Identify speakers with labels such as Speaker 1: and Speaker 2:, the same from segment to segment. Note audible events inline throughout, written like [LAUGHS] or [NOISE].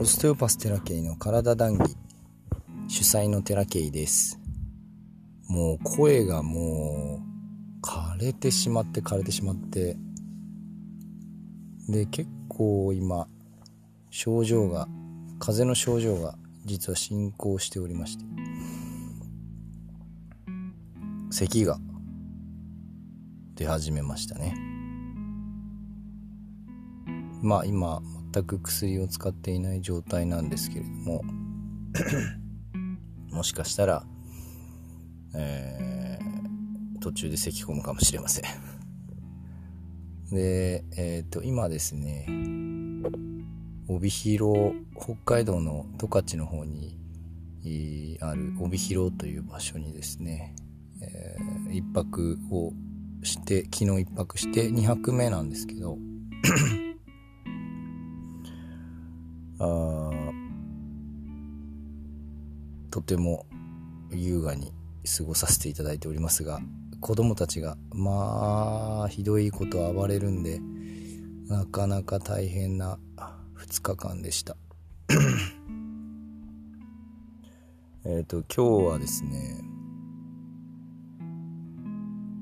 Speaker 1: オステオパステラケイの体談義。主催のテラケイです。もう声がもう枯れてしまって枯れてしまって。で結構今症状が風邪の症状が実は進行しておりまして。咳が出始めましたね。まあ今全く薬を使っていない状態なんですけれども [COUGHS] もしかしたら、えー、途中で咳き込むかもしれません。で、えっ、ー、と今ですね帯広北海道の十勝の方にある帯広という場所にですね、えー、一泊をして昨日一泊して2泊目なんですけどあとても優雅に過ごさせていただいておりますが子供たちがまあひどいこと暴れるんでなかなか大変な2日間でした。[COUGHS] えっと今日はですね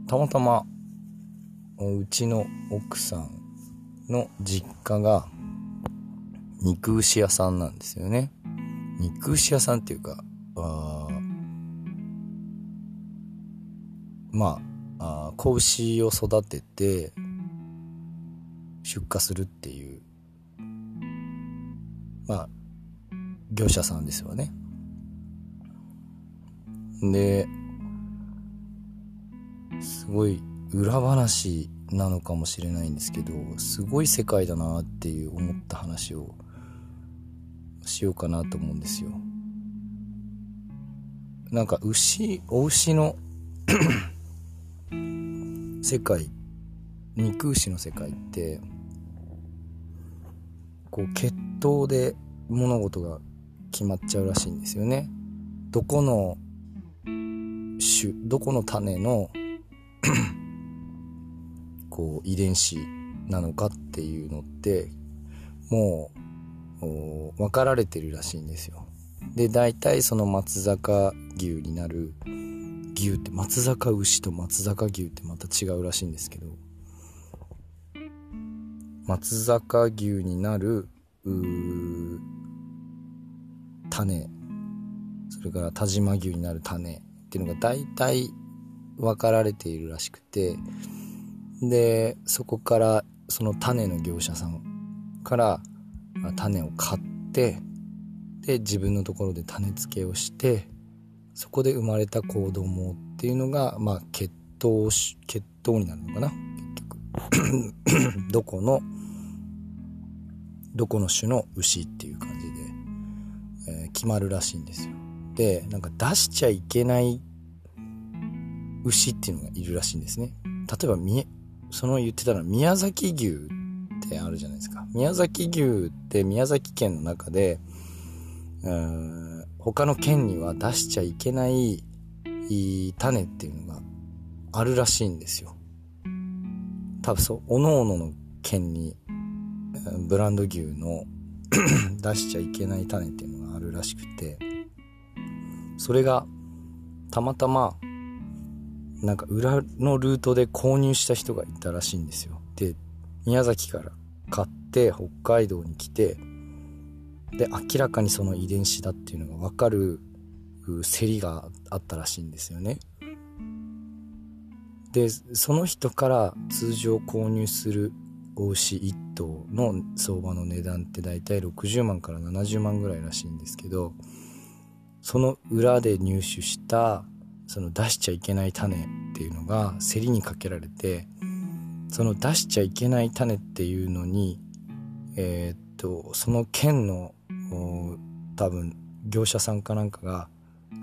Speaker 1: たまたまうちの奥さんの実家が肉牛屋さんなんですよね。肉牛屋さんっていうか、あまああ、子牛を育てて出荷するっていう、まあ、業者さんですよね。で、すごい裏話なのかもしれないんですけど、すごい世界だなっていう思った話をしようかなと思うんですよ。なんか牛お牛の [CLEARS THROAT] 世界肉牛の世界ってこう血統で物事が決まっちゃうらしいんですよね。どこの種どこの種の [CLEARS THROAT] こう遺伝子なのかっていうのってもう分かられてるらしいんですよ。で大体その松坂牛になる牛って松坂牛と松坂牛ってまた違うらしいんですけど松坂牛になる種。それから田島牛になる種っていうのが大体分かられているらしくてでそこからその種の業者さんから種を買ってで自分のところで種付けをしてそこで生まれた子供っていうのが、まあ、血統血統になるのかな？結局。[LAUGHS] どこのどこの種の牛っていう感じで、えー、決まるらしいんですよ。でなんか出しちゃいけない牛っていうのがいるらしいんですね。例えばその言ってたのは宮崎牛ってあるじゃないですか。宮崎牛って宮崎県の中で、他の県には出しちゃいけない種っていうのがあるらしいんですよ。多分そう、おのおのの県にブランド牛の [CLEARS THROAT] 出しちゃいけない種っていうのがあるらしくて、それがたまたまなんか裏のルートで購入した人がいたらしいんですよ。で、宮崎から買って北海道に来てで明らかにその遺伝子だっていうのが分かる競りがあったらしいんですよね。でその人から通常購入するお牛1頭の相場の値段って大体60万から70万ぐらいらしいんですけどその裏で入手したその出しちゃいけない種っていうのが競りにかけられてその出しちゃいけない種っていうのに、えー、っと、その県の多分業者さんかなんかが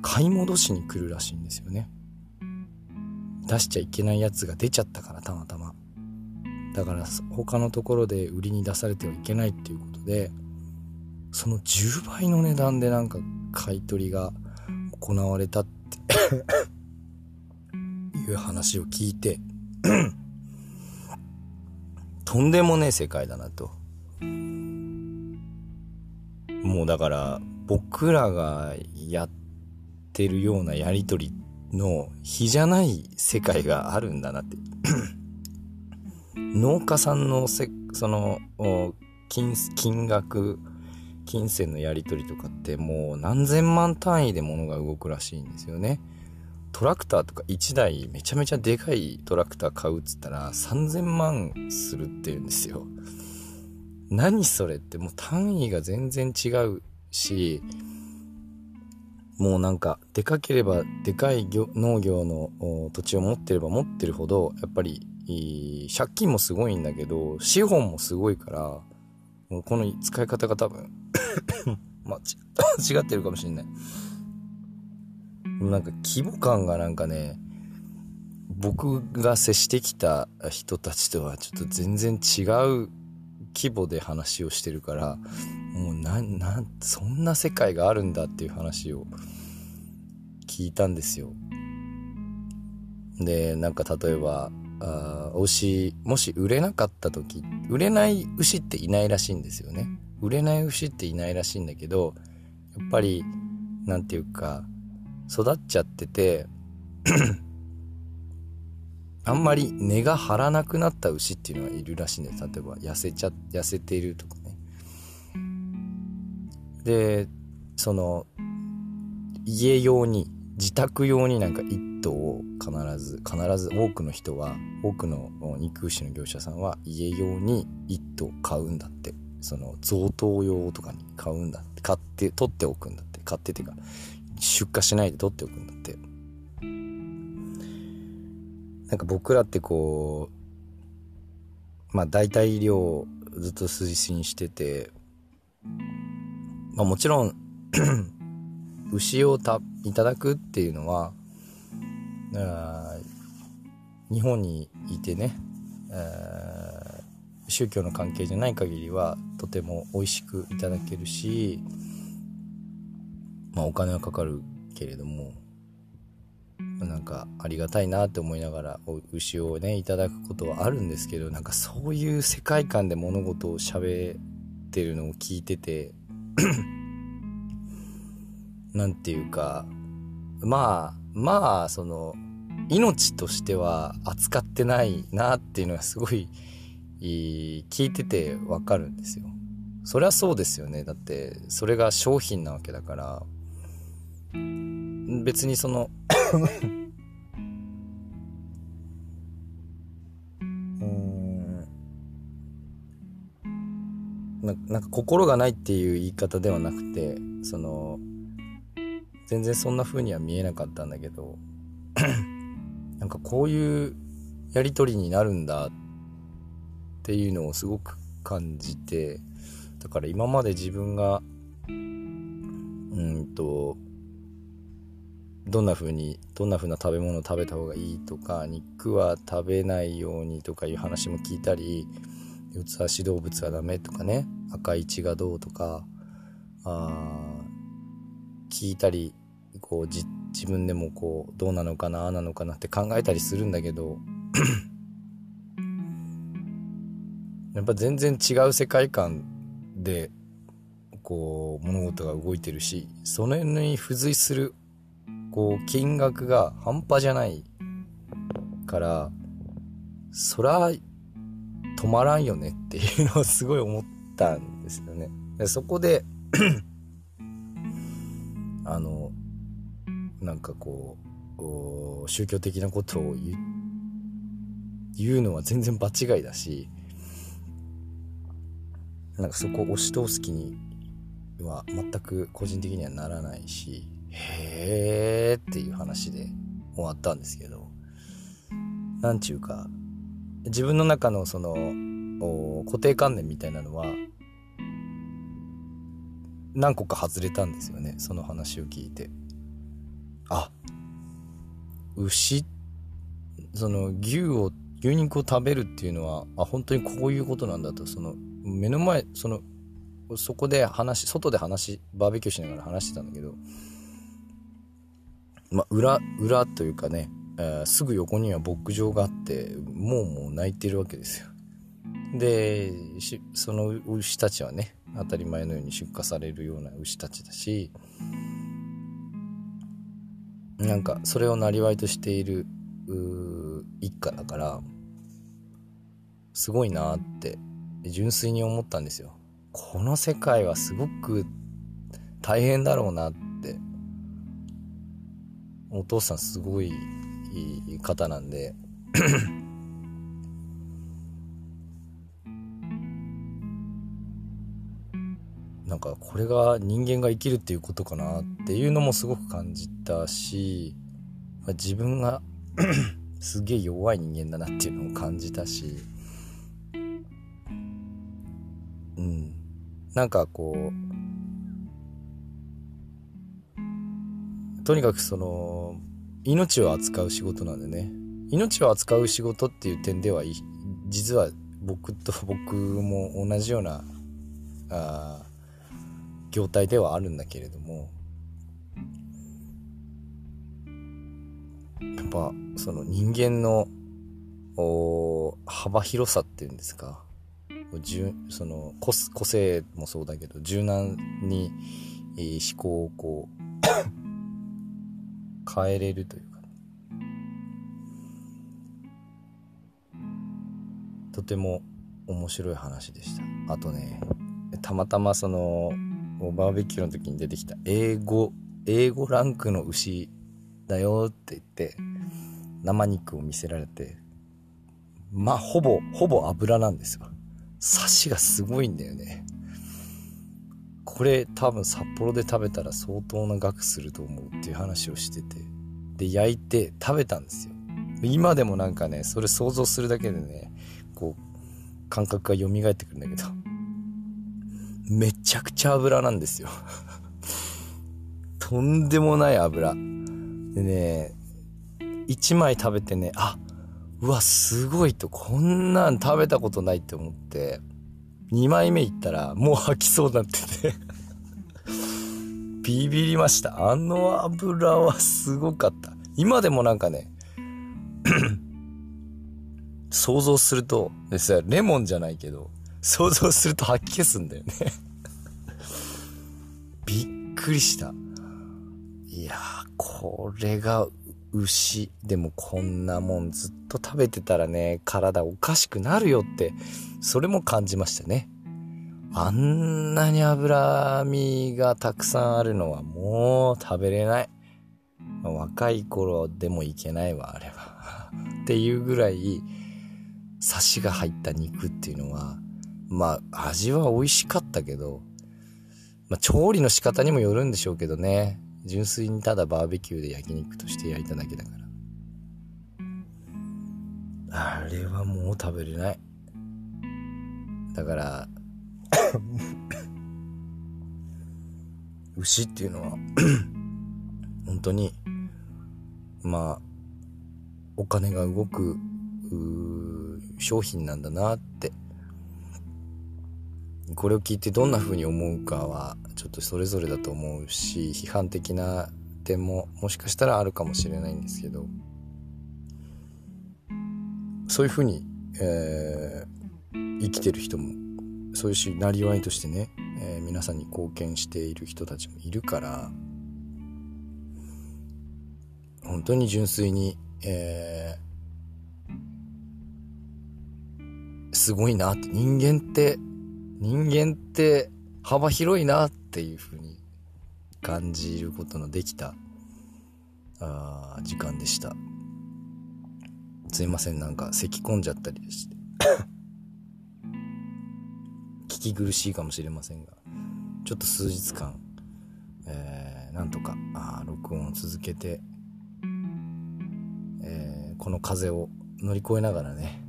Speaker 1: 買い戻しに来るらしいんですよね。出しちゃいけないやつが出ちゃったからたまたま。だから他のところで売りに出されてはいけないっていうことで、その10倍の値段でなんか買い取りが行われたって [LAUGHS] いう話を聞いてとんでもねえ世界だなと。もうだから僕らがやってるようなやりとりの比じゃない世界があるんだなって [COUGHS] 農家さんのせその金金額金銭のやり取りとかってもう何千万単位で物が動くらしいんですよね。トラクターとか1台めちゃめちゃでかいトラクター買うっつったら3000万するって言うんですよ。何それってもう単位が全然違うし、もうなんかでかければでかい農業の土地を持ってれば持ってるほどやっぱり借金もすごいんだけど資本もすごいからもうこの使い方が多分 [COUGHS] まあ、[COUGHS] 違ってるかもしんない。なんか規模感がなんかね、僕が接してきた人たちとはちょっと全然違う規模で話をしてるから、もうな、な、そんな世界があるんだっていう話を聞いたんですよ。で、なんか例えば、あ牛、もし売れなかった時、売れない牛っていないらしいんですよね。売れない牛っていないらしいんだけど、やっぱり、なんていうか、育っちゃってて [CLEARS THROAT] あんまり根が張らなくなった牛っていうのはいるらしいんです。例えば、痩せちゃ、痩せているとかね。で、その、家用に、自宅用になんか一頭を必ず、必ず多くの人は、多くの肉牛の業者さんは家用に一頭買うんだって。その贈答用とかに買うんだって買って取っておくんだって買ってってか出荷しないで取っておくんだって。なんか僕らってこうまあ代替量をずっと推進しててまあもちろん [CLEARS THROAT] 牛をたいただくっていうのは日本にいてね、宗教の関係じゃない限りはとても美味しくいただけるしまあお金はかかるけれどもなんかありがたいなって思いながら牛をねいただくことはあるんですけどなんかそういう世界観で物事を喋ってるのを聞いてて [CLEARS THROAT] 何て言うかまあまあその命としては扱ってないなっていうのがすごい聞いててわかるんですよ。そりゃそうですよね。だって、それが商品なわけだから、別にそのうん。ななんか心がないっていう言い方ではなくてその全然そんな風には見えなかったんだけど [CLEARS THROAT] なんかこういうやり取りになるんだっていうのをすごく感じてだから今まで自分がうんとどんな風にどんな風な食べ物を食べた方がいいとか肉は食べないようにとかいう話も聞いたり四つ足動物はダメとかね赤い血がどうとかあ聞いたりこう自分でもこうどうなのかなああなのかなって考えたりするんだけど [CLEARS THROAT] やっぱ全然違う世界観でこう物事が動いてるしその辺に付随するこう金額が半端じゃないからそら止まらんよねっていうのをすごい思ったんですよね。でそこで [CLEARS THROAT] あのなんかこう宗教的なことを言うのは全然場違いだしなんかそこを押し通す気には全く個人的にはならないし、へーっていう話で終わったんですけど、なんちゅうか、自分の中のその、固定観念みたいなのは、何個か外れたんですよね、その話を聞いて。あ、牛、その牛を、牛肉を食べるっていうのは、あ、本当にこういうことなんだと、その、目の前そのそこで話外で話バーベキューしながら話してたんだけどまあ裏裏というかね、えー、すぐ横には牧場があってもうもう泣いてるわけですよ。でその牛たちはね当たり前のように出荷されるような牛たちだしなんかそれをなりとしている一家だからすごいなって純粋に思ったんですよ。この世界はすごく大変だろうなっお父さんすごいいい方なんで。[COUGHS] なんかこれが人間が生きるっていうことかなっていうのもすごく感じたしまあ自分が [COUGHS] すげえ弱い人間だなっていうのも感じたし。うん。なんかこうとにかくその命を扱う仕事なんでね。命を扱う仕事っていう点では実は僕と [LAUGHS] 僕も同じようなあ業態ではあるんだけれども。やっぱその人間の幅広さっていうんですか。その個性もそうだけど柔軟に思考をこう変えれるというかとても面白い話でしたあとねたまたまそのバーベキューの時に出てきた英語、英語ランクの牛だよって言って、生肉を見せられて、まあ、ほぼ、ほぼ油なんですよ。サシがすごいんだよね。これ多分札幌で食べたら相当な額すると思うっていう話をしてて。で、焼いて食べたんですよ。今でもなんかね、それ想像するだけでね、こう、感覚が蘇ってくるんだけど。めちゃくちゃ油なんですよ [LAUGHS] とんでもない油。でね、1枚食べてね、あ、うわ、すごいと、こんなん食べたことないって思って、2枚目いったら、もう吐きそうになってて [LAUGHS] ビビりました。あの油はすごかった。今でもなんかね [CLEARS THROAT] 想像すると、でさ、レモンじゃないけど、想像すると吐き消すんだよね [LAUGHS] びっくりした。いやー、これが牛。でもこんなもんずっと食べてたらね、体おかしくなるよって、それも感じましたね。あんなに脂身がたくさんあるのはもう食べれない。若い頃でもいけないわ、あれは。[LAUGHS] っていうぐらい、サシが入った肉っていうのは、まあ、味は美味しかったけど、まあ、調理の仕方にもよるんでしょうけどね。純粋にただバーベキューで焼肉として焼いただけだから。あれはもう食べれない。だから、牛っていうのは本当に、まあ、お金が動く、商品なんだなってこれを聞いてどんな風に思うかはちょっとそれぞれだと思うし批判的な点ももしかしたらあるかもしれないんですけど。そういう風に、えー、生きてる人もそういうしなりわいとしてね、えー、皆さんに貢献している人たちもいるから本当に純粋に、えー、すごいなって人間って人間って幅広いなっていうふうに感じることのできたあ時間でした。すいません。なんか咳込んじゃったりして。[COUGHS] 聞き苦しいかもしれませんが。ちょっと数日間、えー、なんとかあ録音を続けて、えー、この風を乗り越えながらね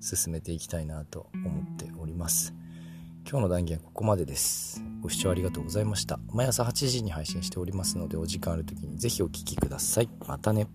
Speaker 1: 進めていきたいなと思っております。今日の談義はここまでです。ご視聴ありがとうございました。毎朝8時に配信しておりますので、お時間ある時にぜひお聴きください。またね。